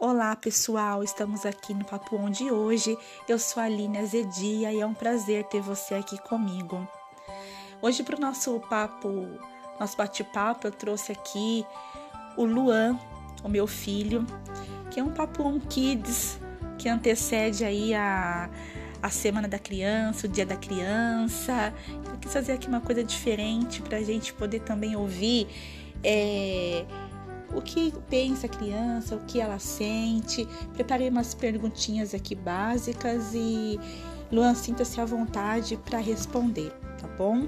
Olá pessoal, estamos aqui no Papo On de hoje. Eu sou a Aline Azedia e é um prazer ter você aqui comigo. Hoje para o nosso papo, nosso bate-papo, eu trouxe aqui o Luan, o meu filho, que é um Papo On Kids que antecede aí a, a Semana da Criança, o Dia da Criança. Eu quis fazer aqui uma coisa diferente para a gente poder também ouvir. É, o que pensa a criança, o que ela sente. Preparei umas perguntinhas aqui básicas e Luan, sinta-se à vontade para responder, tá bom?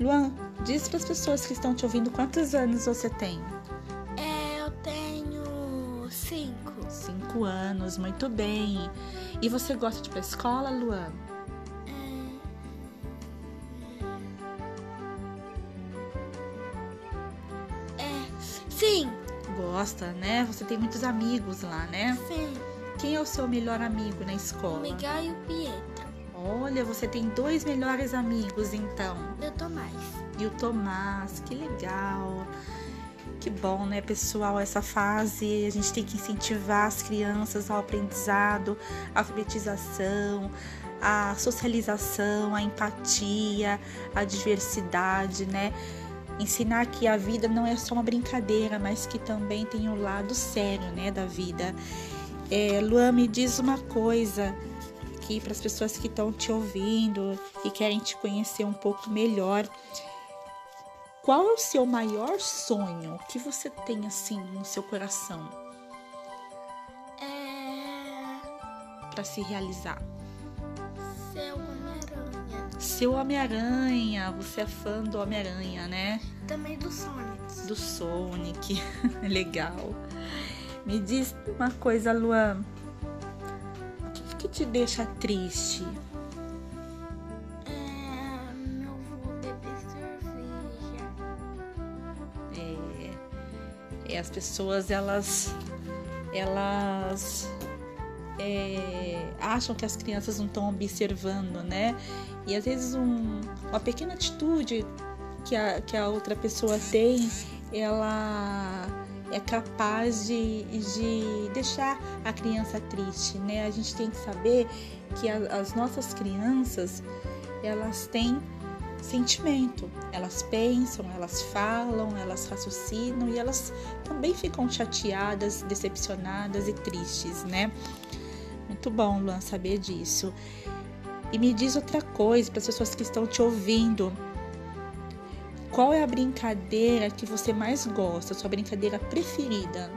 Luan, diz para as pessoas que estão te ouvindo quantos anos você tem. É, eu tenho cinco. Cinco anos, muito bem. E você gosta de ir para a escola, Luan? Sim. Gosta, né? Você tem muitos amigos lá, né? Sim. Quem é o seu melhor amigo na escola? O Miguel e o Pietro. Olha, você tem dois melhores amigos, então. E o Tomás. E o Tomás, que legal. Que bom, né, pessoal? Essa fase a gente tem que incentivar as crianças ao aprendizado, a alfabetização, a socialização, a empatia, a diversidade, né? Ensinar que a vida não é só uma brincadeira, mas que também tem o um lado sério, né, da vida. É, Luan, me diz uma coisa aqui para as pessoas que estão te ouvindo e querem te conhecer um pouco melhor. Qual é o seu maior sonho que você tem assim no seu coração? É... Para se realizar. Seu Homem-Aranha. Você é fã do Homem-Aranha, né? Também do Sonic. Do Sonic. Legal. Me diz uma coisa, Luan. O que, te deixa triste? É, não vou beber cerveja. É, é as pessoas, elas. Elas é, acham que as crianças não estão observando, né? E às vezes um, uma pequena atitude que a, que a outra pessoa tem, ela é capaz de, de deixar a criança triste, né? A gente tem que saber que a, as nossas crianças, elas têm sentimento, elas pensam, elas falam, elas raciocinam e elas também ficam chateadas, decepcionadas e tristes, né? Muito bom, Luan, saber disso. E me diz outra coisa para as pessoas que estão te ouvindo. Qual é a brincadeira que você mais gosta, sua brincadeira preferida?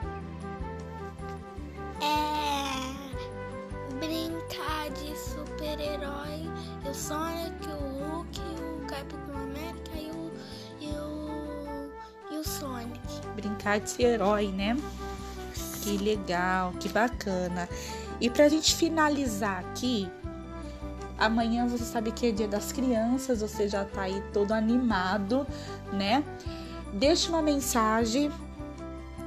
É brincar de super-herói. O Sonic, o Hulk, o Capitão América e o, e o, e o Sonic. Brincar de ser herói, né? Que legal, que bacana. E para a gente finalizar aqui, amanhã você sabe que é dia das crianças, você já tá aí todo animado, né? Deixe uma mensagem,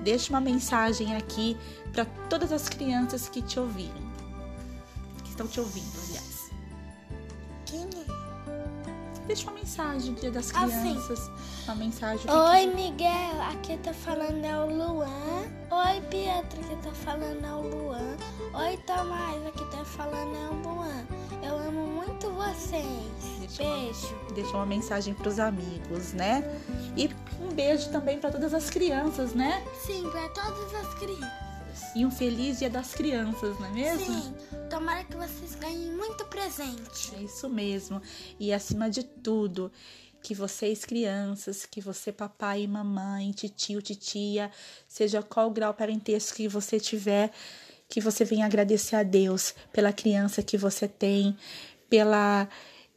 deixe uma mensagem aqui para todas as crianças que te ouviram, que estão te ouvindo, aliás. Quem é? Deixa uma mensagem dia das ah, crianças, assim. uma mensagem. Oi, Miguel, aqui tá falando é o Luan. Oi, Pietro, aqui tá falando é o Luan. Oi, Tomás, aqui tá falando é o Luan. Eu amo muito vocês. Deixa beijo. Uma, deixa uma mensagem pros amigos, né? E um beijo também para todas as crianças, né? Sim, para todas as crianças. E um feliz dia das crianças, não é mesmo? Sim. Tomara que vocês ganhem muito presente. É isso mesmo. E acima de tudo, que vocês crianças, que você papai e mamãe, titio, titia, seja qual grau parentesco que você tiver, que você venha agradecer a Deus pela criança que você tem, pela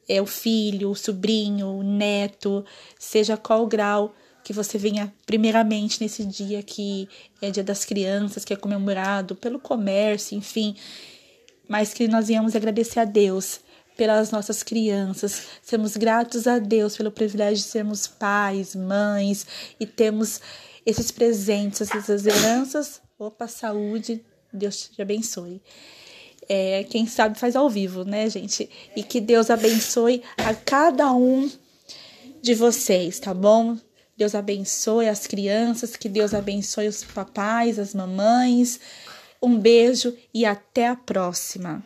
é, o filho, o sobrinho, o neto, seja qual grau que você venha primeiramente nesse dia que é Dia das Crianças, que é comemorado pelo comércio, enfim, mas que nós venhamos agradecer a Deus pelas nossas crianças. Sermos gratos a Deus pelo privilégio de sermos pais, mães e temos esses presentes, essas heranças. Opa, saúde, Deus te abençoe. É, quem sabe faz ao vivo, né, gente? E que Deus abençoe a cada um de vocês, tá bom? Deus abençoe as crianças, que Deus abençoe os papais, as mamães, Um beijo e até a próxima.